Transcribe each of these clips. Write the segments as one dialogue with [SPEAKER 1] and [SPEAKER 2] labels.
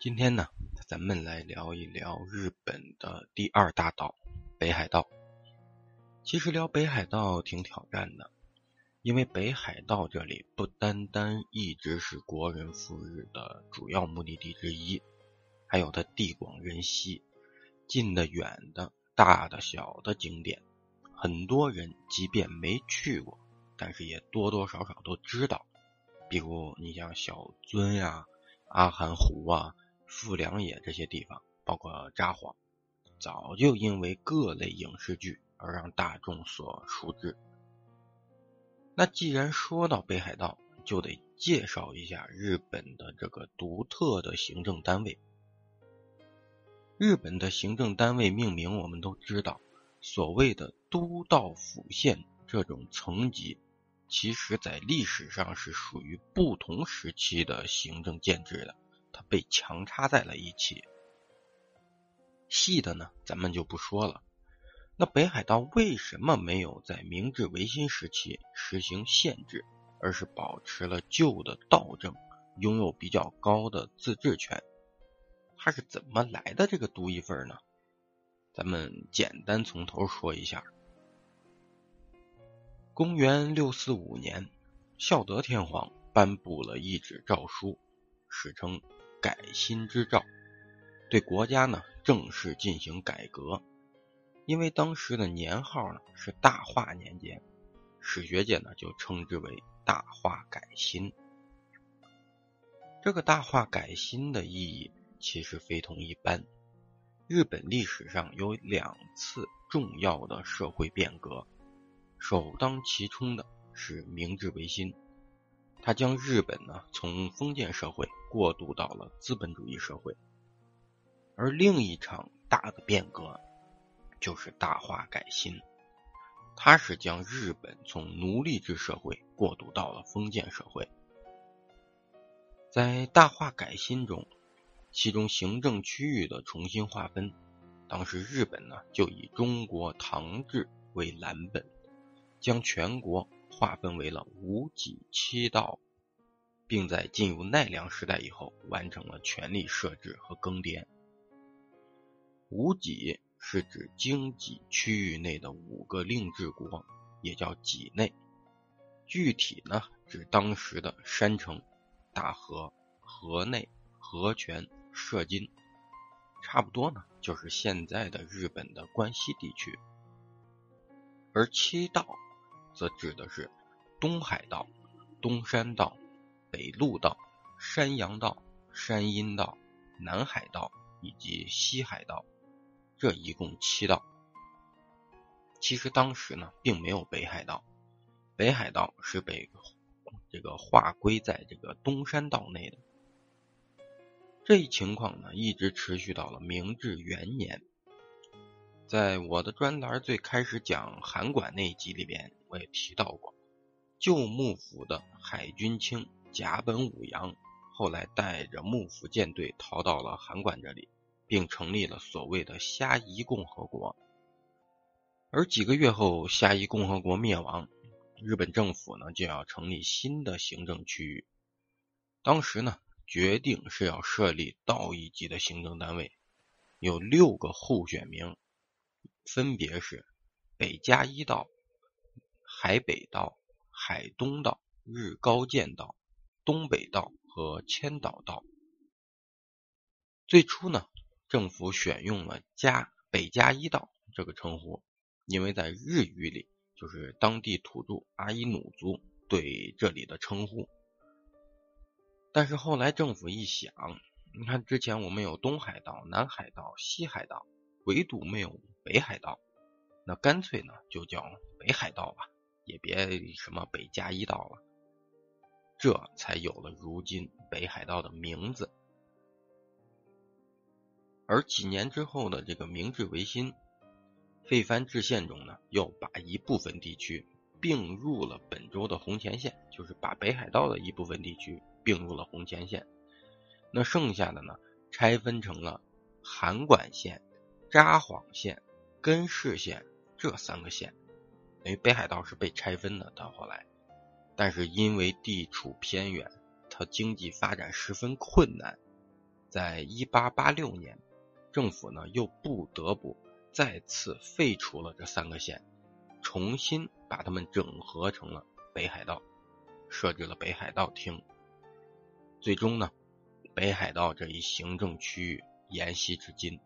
[SPEAKER 1] 今天呢，咱们来聊一聊日本的第二大岛北海道。其实聊北海道挺挑战的，因为北海道这里不单单一直是国人赴日的主要目的地之一，还有它地广人稀、近的远的、大的小的景点，很多人即便没去过，但是也多多少少都知道。比如你像小樽呀、阿寒湖啊。富良野这些地方，包括札幌，早就因为各类影视剧而让大众所熟知。那既然说到北海道，就得介绍一下日本的这个独特的行政单位。日本的行政单位命名我们都知道，所谓的都道府县这种层级，其实在历史上是属于不同时期的行政建制的。被强插在了一起，细的呢，咱们就不说了。那北海道为什么没有在明治维新时期实行限制，而是保持了旧的道政，拥有比较高的自治权？它是怎么来的这个独一份呢？咱们简单从头说一下。公元六四五年，孝德天皇颁布了一纸诏书，史称。改新之诏，对国家呢正式进行改革。因为当时的年号呢是大化年间，史学界呢就称之为大化改新。这个大化改新的意义其实非同一般。日本历史上有两次重要的社会变革，首当其冲的是明治维新。他将日本呢从封建社会过渡到了资本主义社会，而另一场大的变革就是大化改新，它是将日本从奴隶制社会过渡到了封建社会。在大化改新中，其中行政区域的重新划分，当时日本呢就以中国唐制为蓝本，将全国。划分为了五级七道，并在进入奈良时代以后完成了权力设置和更迭。五级是指经济区域内的五个令制国，也叫畿内。具体呢，指当时的山城、大河、河内、河泉、涉津，差不多呢，就是现在的日本的关西地区。而七道。则指的是东海道、东山道、北陆道、山阳道、山阴道、南海道以及西海道，这一共七道。其实当时呢，并没有北海道，北海道是被这个划归在这个东山道内的。这一情况呢，一直持续到了明治元年。在我的专栏最开始讲函馆那一集里边，我也提到过，旧幕府的海军卿甲本武洋，后来带着幕府舰队逃到了函馆这里，并成立了所谓的虾夷共和国。而几个月后，虾夷共和国灭亡，日本政府呢就要成立新的行政区域。当时呢，决定是要设立道一级的行政单位，有六个候选名。分别是北加伊道、海北道、海东道、日高见道、东北道和千岛道。最初呢，政府选用了加北加伊道这个称呼，因为在日语里就是当地土著阿伊努族对这里的称呼。但是后来政府一想，你看之前我们有东海道、南海道、西海道，唯独没有。北海道，那干脆呢就叫北海道吧，也别什么北加一道了，这才有了如今北海道的名字。而几年之后的这个明治维新，废藩置县中呢，又把一部分地区并入了本州的红前线，就是把北海道的一部分地区并入了红前线，那剩下的呢，拆分成了函馆县、札幌县。根室县这三个县，因为北海道是被拆分的。到后来，但是因为地处偏远，它经济发展十分困难，在一八八六年，政府呢又不得不再次废除了这三个县，重新把它们整合成了北海道，设置了北海道厅。最终呢，北海道这一行政区域沿袭至今。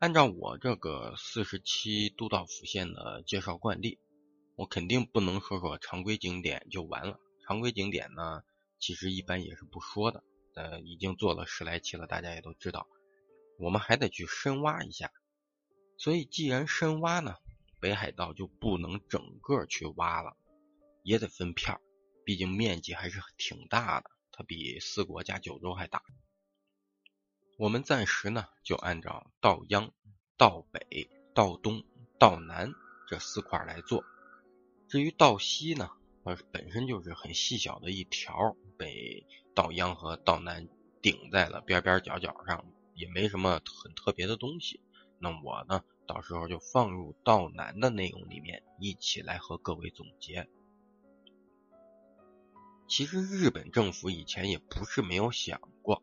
[SPEAKER 1] 按照我这个四十七都道府县的介绍惯例，我肯定不能说说常规景点就完了。常规景点呢，其实一般也是不说的。呃，已经做了十来期了，大家也都知道，我们还得去深挖一下。所以既然深挖呢，北海道就不能整个去挖了，也得分片儿，毕竟面积还是挺大的，它比四国加九州还大。我们暂时呢，就按照道央、道北、道东、道南这四块来做。至于道西呢，它本身就是很细小的一条，被道央和道南顶在了边边角角上，也没什么很特别的东西。那我呢，到时候就放入道南的内容里面，一起来和各位总结。其实日本政府以前也不是没有想过。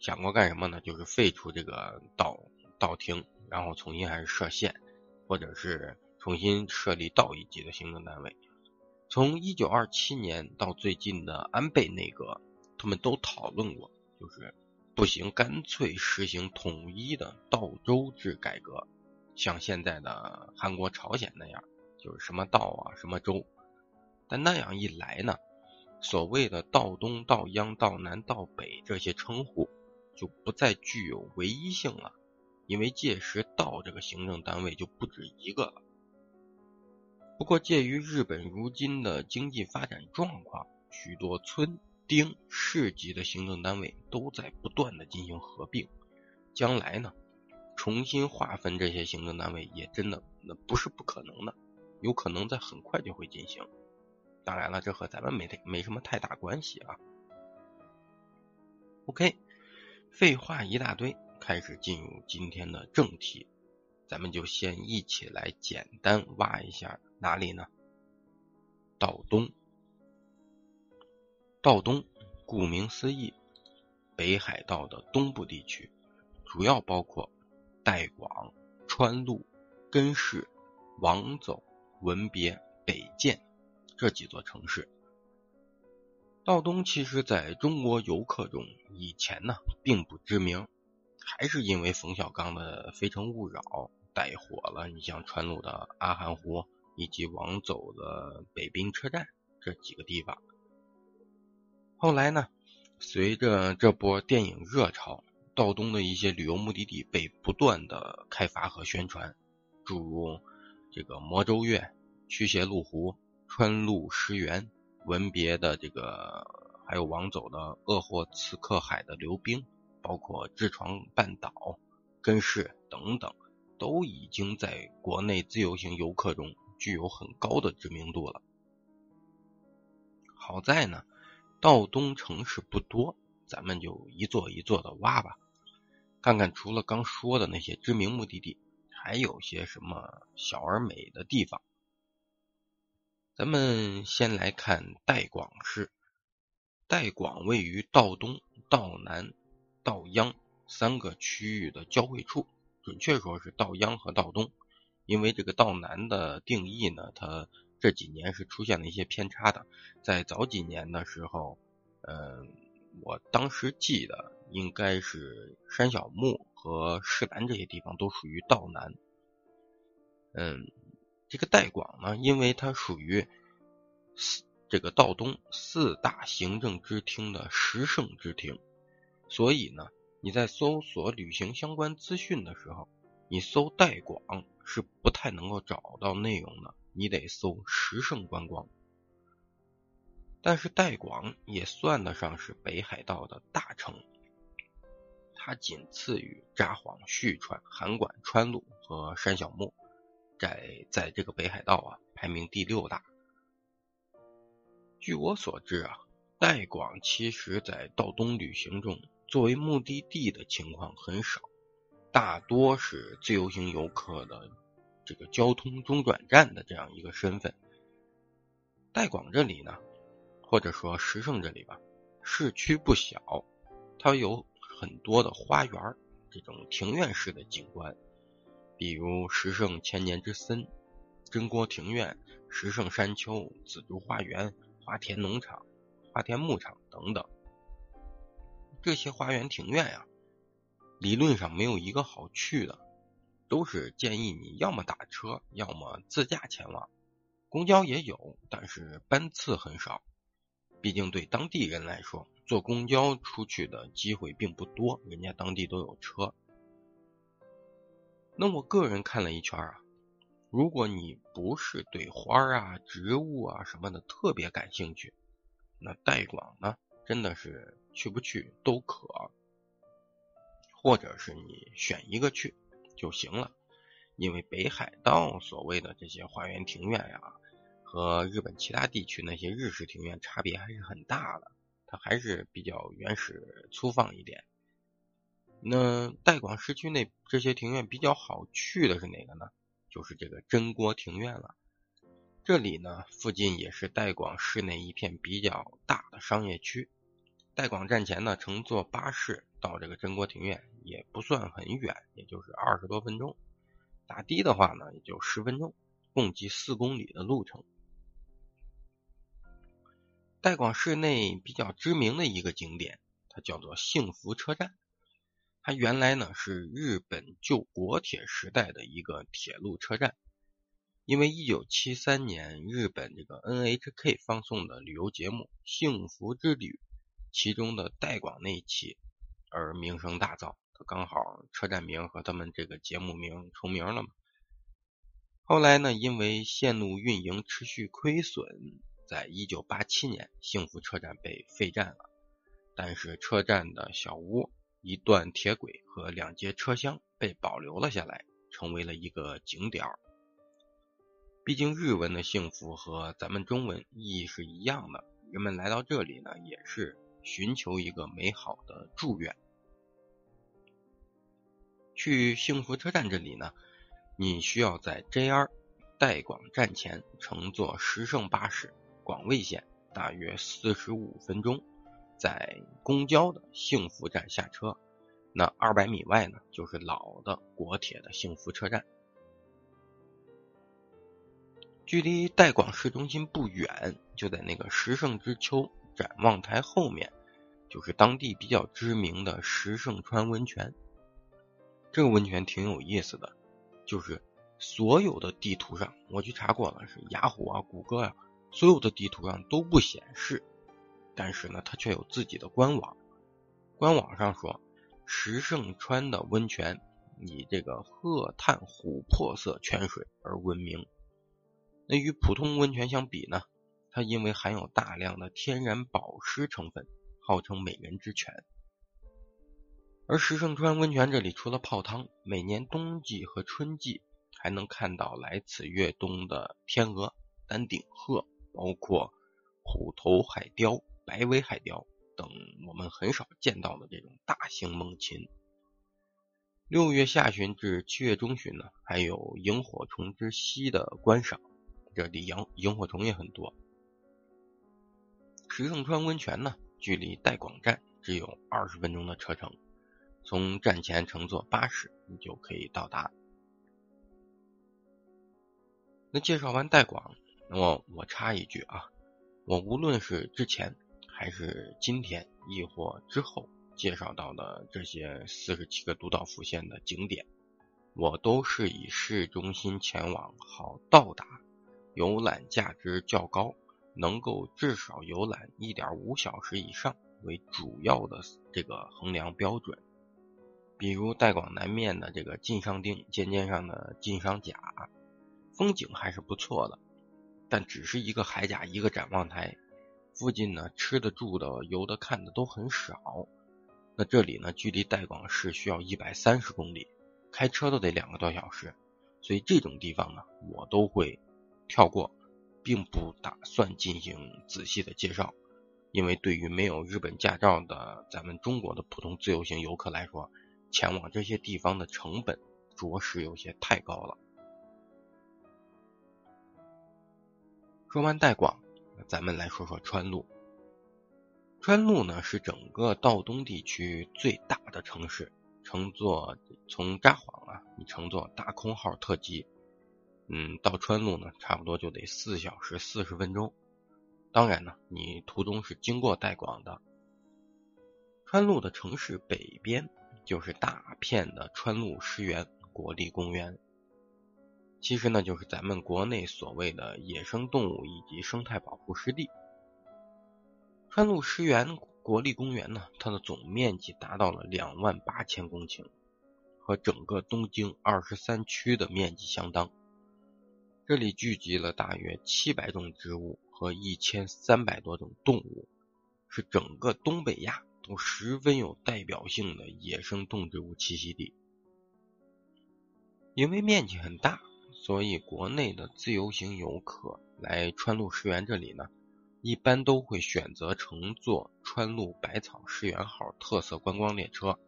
[SPEAKER 1] 想过干什么呢？就是废除这个道道厅，然后重新还是设县，或者是重新设立道一级的行政单位。从一九二七年到最近的安倍内阁，他们都讨论过，就是不行，干脆实行统一的道州制改革，像现在的韩国、朝鲜那样，就是什么道啊，什么州。但那样一来呢，所谓的道东、道央、道南、道北这些称呼。就不再具有唯一性了，因为届时道这个行政单位就不止一个了。不过，介于日本如今的经济发展状况，许多村町市级的行政单位都在不断的进行合并。将来呢，重新划分这些行政单位也真的那不是不可能的，有可能在很快就会进行。当然了，这和咱们没没什么太大关系啊。OK。废话一大堆，开始进入今天的正题，咱们就先一起来简单挖一下哪里呢？道东，道东，顾名思义，北海道的东部地区，主要包括代广、川路、根室、王走、文别、北见这几座城市。道东其实在中国游客中以前呢并不知名，还是因为冯小刚的《非诚勿扰》带火了。你像川路的阿寒湖以及王走的北滨车站这几个地方。后来呢，随着这波电影热潮，道东的一些旅游目的地被不断的开发和宣传，诸如这个魔州岳、驱邪路湖、川路石原。文别的这个，还有王走的鄂霍次克海的流冰，包括智床半岛、根室等等，都已经在国内自由行游客中具有很高的知名度了。好在呢，道东城市不多，咱们就一座一座的挖吧，看看除了刚说的那些知名目的地，还有些什么小而美的地方。咱们先来看代广市。代广位于道东、道南、道央三个区域的交汇处，准确说是道央和道东。因为这个道南的定义呢，它这几年是出现了一些偏差的。在早几年的时候，嗯，我当时记得应该是山小木和市南这些地方都属于道南。嗯。这个代广呢，因为它属于四这个道东四大行政支厅的十胜支厅，所以呢，你在搜索旅行相关资讯的时候，你搜代广是不太能够找到内容的，你得搜十胜观光。但是代广也算得上是北海道的大城，它仅次于札幌、旭川、函馆、川路和山小木。在在这个北海道啊，排名第六大。据我所知啊，代广其实在道东旅行中作为目的地的情况很少，大多是自由行游客的这个交通中转站的这样一个身份。代广这里呢，或者说石胜这里吧，市区不小，它有很多的花园，这种庭院式的景观，比如石胜千年之森、真国庭院、石胜山丘、紫竹花园、花田农场、花田牧场等等。这些花园庭院呀，理论上没有一个好去的，都是建议你要么打车，要么自驾前往。公交也有，但是班次很少。毕竟对当地人来说，坐公交出去的机会并不多，人家当地都有车。那我个人看了一圈啊，如果你不是对花啊、植物啊什么的特别感兴趣，那代广呢，真的是去不去都可，或者是你选一个去就行了。因为北海道所谓的这些花园庭院呀。和日本其他地区那些日式庭院差别还是很大的，它还是比较原始粗放一点。那代广市区内这些庭院比较好去的是哪个呢？就是这个真锅庭院了。这里呢，附近也是代广市内一片比较大的商业区。代广站前呢，乘坐巴士到这个真锅庭院也不算很远，也就是二十多分钟。打的的话呢，也就十分钟，共计四公里的路程。代广市内比较知名的一个景点，它叫做幸福车站。它原来呢是日本旧国铁时代的一个铁路车站，因为1973年日本这个 NHK 放送的旅游节目《幸福之旅》其中的代广那一期而名声大噪。它刚好车站名和他们这个节目名重名了嘛。后来呢，因为线路运营持续亏损。在一九八七年，幸福车站被废站了，但是车站的小屋、一段铁轨和两节车厢被保留了下来，成为了一个景点儿。毕竟日文的幸福和咱们中文意义是一样的，人们来到这里呢，也是寻求一个美好的祝愿。去幸福车站这里呢，你需要在 JR 代广站前乘坐十胜巴士。广味线大约四十五分钟，在公交的幸福站下车，那二百米外呢就是老的国铁的幸福车站。距离代广市中心不远，就在那个石胜之丘展望台后面，就是当地比较知名的石胜川温泉。这个温泉挺有意思的，就是所有的地图上我去查过了，是雅虎啊、谷歌啊。所有的地图上都不显示，但是呢，它却有自己的官网。官网上说，石胜川的温泉以这个褐炭琥珀色泉水而闻名。那与普通温泉相比呢，它因为含有大量的天然保湿成分，号称美人之泉。而石胜川温泉这里除了泡汤，每年冬季和春季还能看到来此越冬的天鹅、丹顶鹤。包括虎头海雕、白尾海雕等我们很少见到的这种大型猛禽。六月下旬至七月中旬呢，还有萤火虫之息的观赏，这里萤萤火虫也很多。石胜川温泉呢，距离代广站只有二十分钟的车程，从站前乘坐巴士，你就可以到达。那介绍完代广。那么我插一句啊，我无论是之前还是今天，亦或之后介绍到的这些四十七个都道府县的景点，我都是以市中心前往好到达、游览价值较高、能够至少游览一点五小时以上为主要的这个衡量标准。比如代广南面的这个晋商町尖尖上的晋商甲，风景还是不错的。但只是一个海甲，一个展望台，附近呢吃的、住的、游的、看的都很少。那这里呢，距离代广市需要一百三十公里，开车都得两个多小时。所以这种地方呢，我都会跳过，并不打算进行仔细的介绍。因为对于没有日本驾照的咱们中国的普通自由行游客来说，前往这些地方的成本着实有些太高了。说完代广，咱们来说说川路。川路呢是整个道东地区最大的城市，乘坐从札幌啊，你乘坐大空号特急，嗯，到川路呢差不多就得四小时四十分钟。当然呢，你途中是经过代广的。川路的城市北边就是大片的川路湿原国立公园，其实呢就是咱们国内所谓的野生动物以及生态保护湿地。川路湿原国立公园呢，它的总面积达到了两万八千公顷，和整个东京二十三区的面积相当。这里聚集了大约七百种植物和一千三百多种动物，是整个东北亚。都十分有代表性的野生动植物栖息地，因为面积很大，所以国内的自由行游客来川路湿原这里呢，一般都会选择乘坐川路百草湿原号特色观光列车，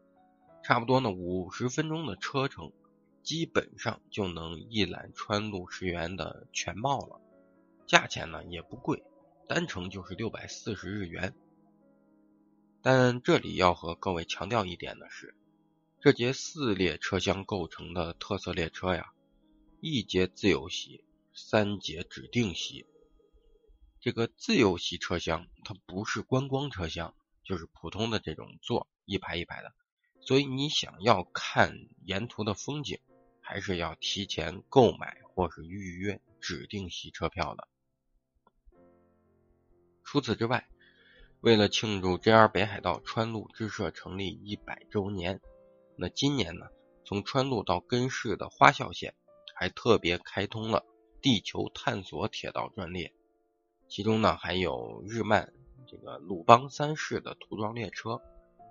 [SPEAKER 1] 差不多呢五十分钟的车程，基本上就能一览川路湿原的全貌了，价钱呢也不贵，单程就是六百四十日元。但这里要和各位强调一点的是，这节四列车厢构成的特色列车呀，一节自由席，三节指定席。这个自由席车厢它不是观光车厢，就是普通的这种座，一排一排的。所以你想要看沿途的风景，还是要提前购买或是预约指定席车票的。除此之外，为了庆祝 JR 北海道川路支社成立一百周年，那今年呢，从川路到根室的花孝线还特别开通了地球探索铁道专列，其中呢还有日漫这个鲁邦三世的涂装列车，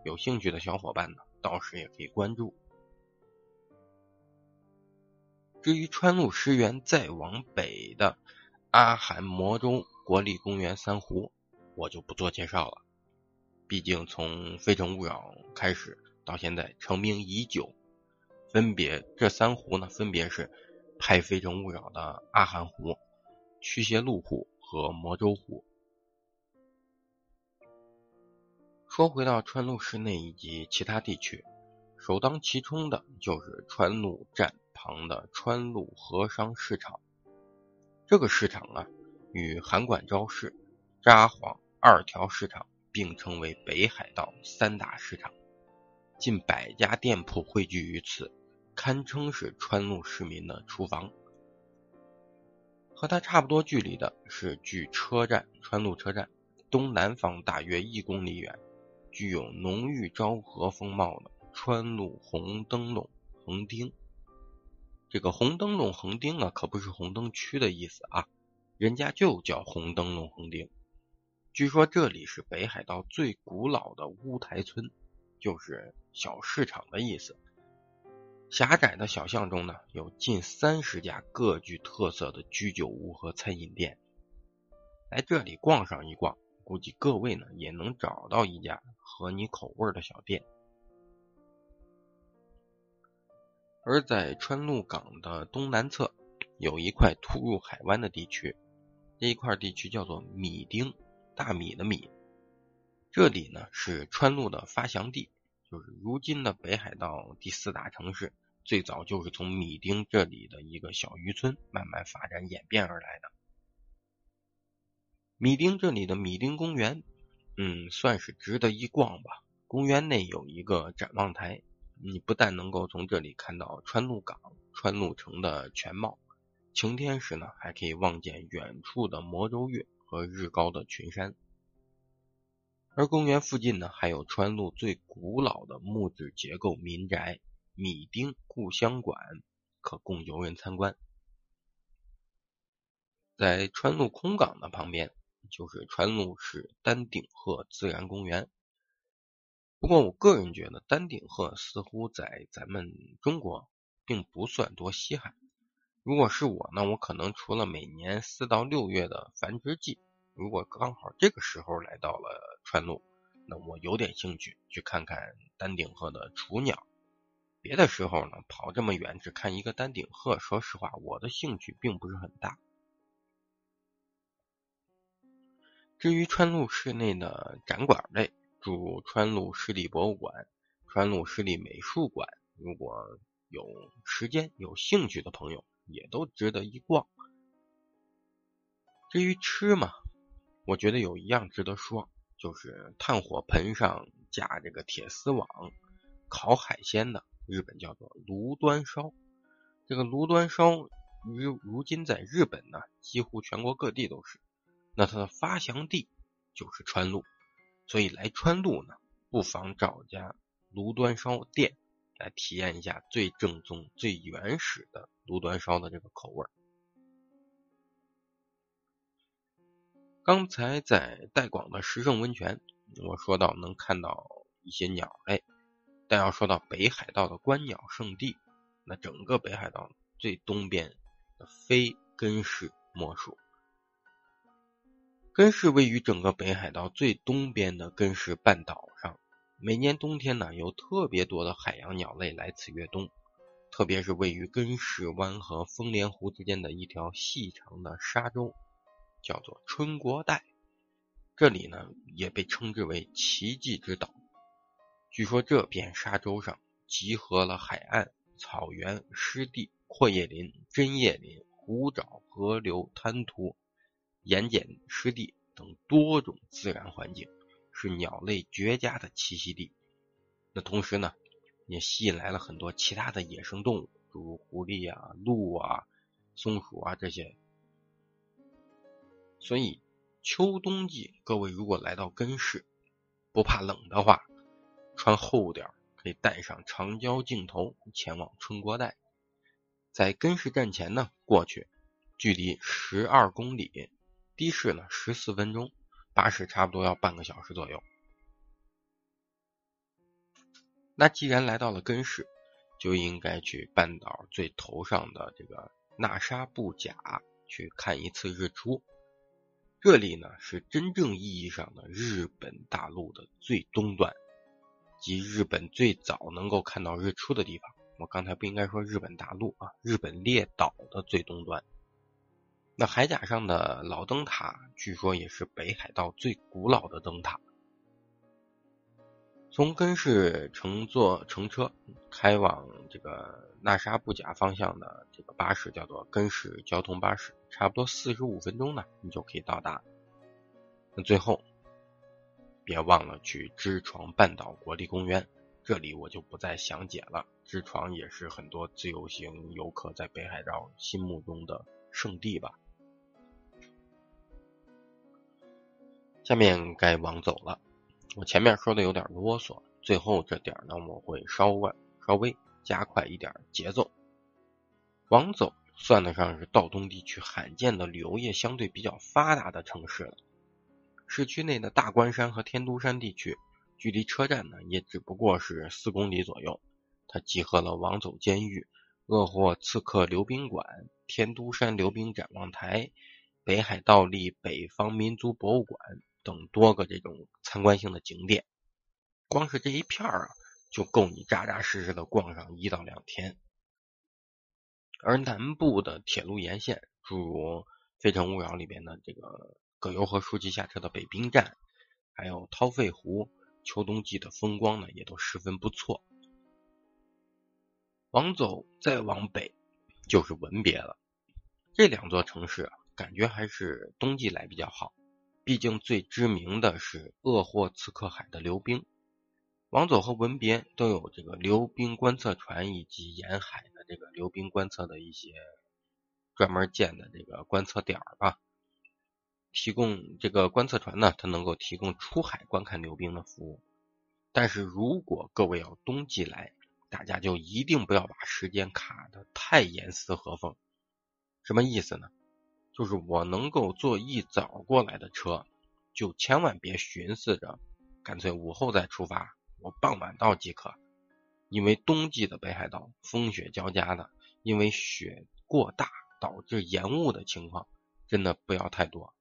[SPEAKER 1] 有兴趣的小伙伴呢，到时也可以关注。至于川路湿原再往北的阿寒魔州国立公园三湖。我就不做介绍了，毕竟从《非诚勿扰》开始到现在成名已久，分别这三湖呢，分别是拍《非诚勿扰》的阿寒湖、驱邪路湖和魔州湖。说回到川路市内以及其他地区，首当其冲的就是川路站旁的川路和商市场。这个市场啊，与函馆昭市。札幌二条市场并称为北海道三大市场，近百家店铺汇聚于此，堪称是川路市民的厨房。和它差不多距离的是距车站川路车站东南方大约一公里远，具有浓郁昭和风貌的川路红灯笼横丁。这个红灯笼横丁啊，可不是红灯区的意思啊，人家就叫红灯笼横丁。据说这里是北海道最古老的乌台村，就是小市场的意思。狭窄的小巷中呢，有近三十家各具特色的居酒屋和餐饮店。来这里逛上一逛，估计各位呢也能找到一家合你口味的小店。而在川路港的东南侧，有一块突入海湾的地区，这一块地区叫做米丁。大米的米，这里呢是川路的发祥地，就是如今的北海道第四大城市，最早就是从米丁这里的一个小渔村慢慢发展演变而来的。米丁这里的米丁公园，嗯，算是值得一逛吧。公园内有一个展望台，你不但能够从这里看到川路港、川路城的全貌，晴天时呢还可以望见远处的魔州月。和日高的群山，而公园附近呢，还有川路最古老的木质结构民宅米丁故乡馆，可供游人参观。在川路空港的旁边，就是川路市丹顶鹤自然公园。不过，我个人觉得丹顶鹤似乎在咱们中国并不算多稀罕。如果是我呢，我可能除了每年四到六月的繁殖季，如果刚好这个时候来到了川路，那我有点兴趣去看看丹顶鹤的雏鸟。别的时候呢，跑这么远只看一个丹顶鹤，说实话，我的兴趣并不是很大。至于川路市内的展馆类，如川路湿地博物馆、川路湿地美术馆，如果有时间、有兴趣的朋友，也都值得一逛。至于吃嘛，我觉得有一样值得说，就是炭火盆上架这个铁丝网烤海鲜的，日本叫做炉端烧。这个炉端烧如如今在日本呢，几乎全国各地都是。那它的发祥地就是川路，所以来川路呢，不妨找家炉端烧店来体验一下最正宗、最原始的炉端烧的这个口味。刚才在带广的石胜温泉，我说到能看到一些鸟类，但要说到北海道的观鸟圣地，那整个北海道最东边非根室莫属。根室位于整个北海道最东边的根室半岛上，每年冬天呢，有特别多的海洋鸟类来此越冬，特别是位于根室湾和丰莲湖之间的一条细长的沙洲。叫做春国带，这里呢也被称之为奇迹之岛。据说这片沙洲上集合了海岸、草原、湿地、阔叶林、针叶林、湖沼、河流、滩涂、盐碱湿地等多种自然环境，是鸟类绝佳的栖息地。那同时呢，也吸引来了很多其他的野生动物，如狐狸啊、鹿啊、松鼠啊这些。所以，秋冬季各位如果来到根室，不怕冷的话，穿厚点可以带上长焦镜头前往春国带。在根室站前呢，过去距离十二公里，的士呢十四分钟，巴士差不多要半个小时左右。那既然来到了根室，就应该去半岛最头上的这个纳沙布甲去看一次日出。这里呢是真正意义上的日本大陆的最东端，即日本最早能够看到日出的地方。我刚才不应该说日本大陆啊，日本列岛的最东端。那海甲上的老灯塔，据说也是北海道最古老的灯塔。从根室乘坐乘车开往这个纳沙布甲方向的这个巴士叫做根室交通巴士，差不多四十五分钟呢，你就可以到达。那最后别忘了去知床半岛国立公园，这里我就不再详解了。知床也是很多自由行游客在北海道心目中的圣地吧。下面该往走了。我前面说的有点啰嗦，最后这点呢，我会稍微稍微加快一点节奏。往走算得上是道东地区罕见的旅游业相对比较发达的城市了。市区内的大关山和天都山地区，距离车站呢也只不过是四公里左右。它集合了王走监狱、鄂霍次克溜冰馆、天都山溜冰展望台、北海道立北方民族博物馆。等多个这种参观性的景点，光是这一片儿啊，就够你扎扎实实的逛上一到两天。而南部的铁路沿线，诸如《非诚勿扰》里边的这个葛优和书记下车的北冰站，还有掏肺湖，秋冬季的风光呢，也都十分不错。往走再往北，就是文别了。这两座城市，感觉还是冬季来比较好。毕竟最知名的是鄂霍次克海的溜冰，王走和文别都有这个溜冰观测船以及沿海的这个溜冰观测的一些专门建的这个观测点吧。提供这个观测船呢，它能够提供出海观看溜冰的服务。但是如果各位要冬季来，大家就一定不要把时间卡的太严丝合缝。什么意思呢？就是我能够坐一早过来的车，就千万别寻思着，干脆午后再出发，我傍晚到即可。因为冬季的北海道风雪交加的，因为雪过大导致延误的情况，真的不要太多。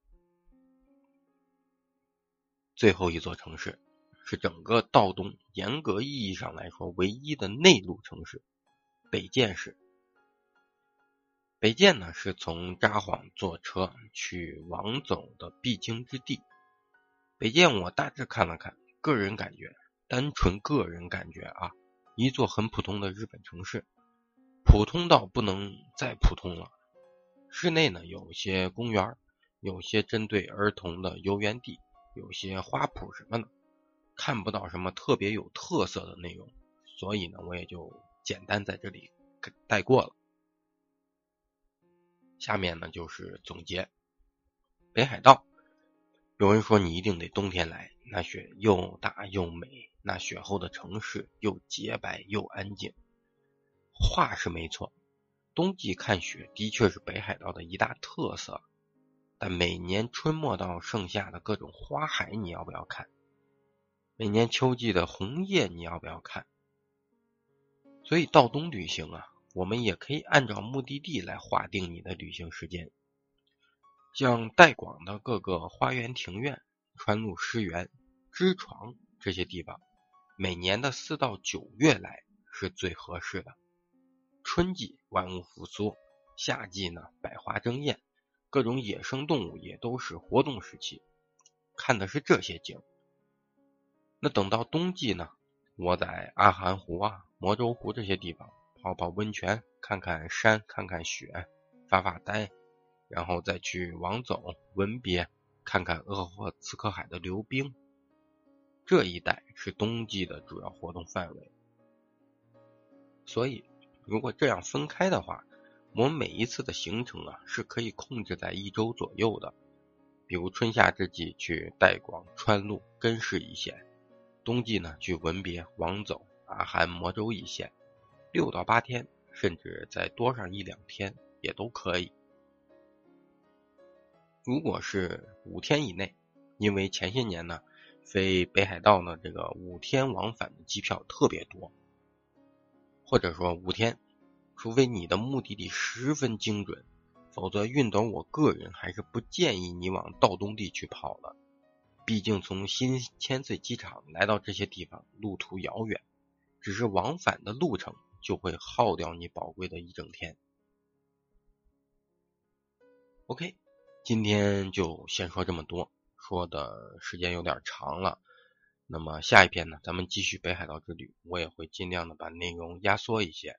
[SPEAKER 1] 最后一座城市是整个道东严格意义上来说唯一的内陆城市——北见市。北见呢，是从札幌坐车去王总的必经之地。北见我大致看了看，个人感觉，单纯个人感觉啊，一座很普通的日本城市，普通到不能再普通了。室内呢有些公园，有些针对儿童的游园地，有些花圃什么的，看不到什么特别有特色的内容，所以呢我也就简单在这里带过了。下面呢就是总结，北海道。有人说你一定得冬天来，那雪又大又美，那雪后的城市又洁白又安静。话是没错，冬季看雪的确是北海道的一大特色。但每年春末到盛夏的各种花海，你要不要看？每年秋季的红叶，你要不要看？所以到冬旅行啊，我们也可以按照目的地来划定你的旅行时间。像带广的各个花园庭院、川路诗园、织床这些地方，每年的四到九月来是最合适的。春季万物复苏，夏季呢百花争艳，各种野生动物也都是活动时期，看的是这些景。那等到冬季呢，我在阿寒湖啊、魔州湖这些地方泡泡温泉，看看山，看看雪，发发呆。然后再去王走文别，看看鄂霍次克海的流冰。这一带是冬季的主要活动范围。所以，如果这样分开的话，我们每一次的行程啊是可以控制在一周左右的。比如春夏之际去带广、川路、根室一线，冬季呢去文别、王走阿寒、魔州一线，六到八天，甚至再多上一两天也都可以。如果是五天以内，因为前些年呢，飞北海道呢这个五天往返的机票特别多，或者说五天，除非你的目的地十分精准，否则运斗我个人还是不建议你往道东地去跑了。毕竟从新千岁机场来到这些地方，路途遥远，只是往返的路程就会耗掉你宝贵的一整天。OK。今天就先说这么多，说的时间有点长了。那么下一篇呢，咱们继续北海道之旅，我也会尽量的把内容压缩一些。